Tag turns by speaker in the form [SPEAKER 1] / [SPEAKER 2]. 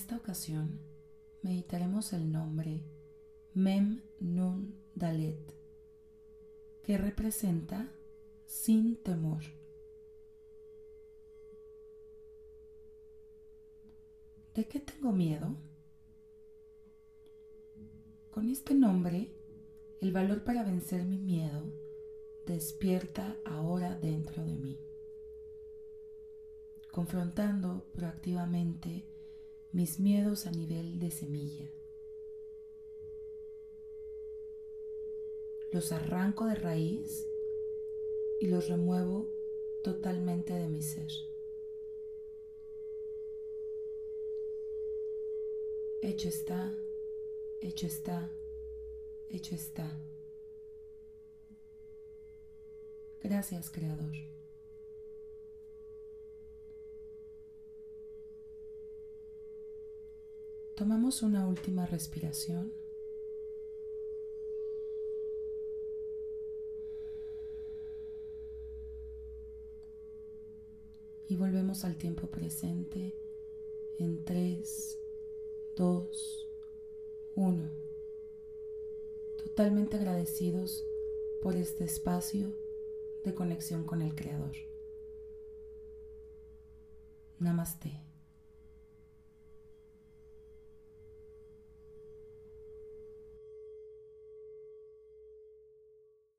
[SPEAKER 1] Esta ocasión meditaremos el nombre Mem Nun Dalet, que representa sin temor. ¿De qué tengo miedo? Con este nombre, el valor para vencer mi miedo despierta ahora dentro de mí, confrontando proactivamente mis miedos a nivel de semilla. Los arranco de raíz y los remuevo totalmente de mi ser. Hecho está, hecho está, hecho está. Gracias, Creador. Tomamos una última respiración. Y volvemos al tiempo presente en 3, 2, 1. Totalmente agradecidos por este espacio de conexión con el Creador. Namaste.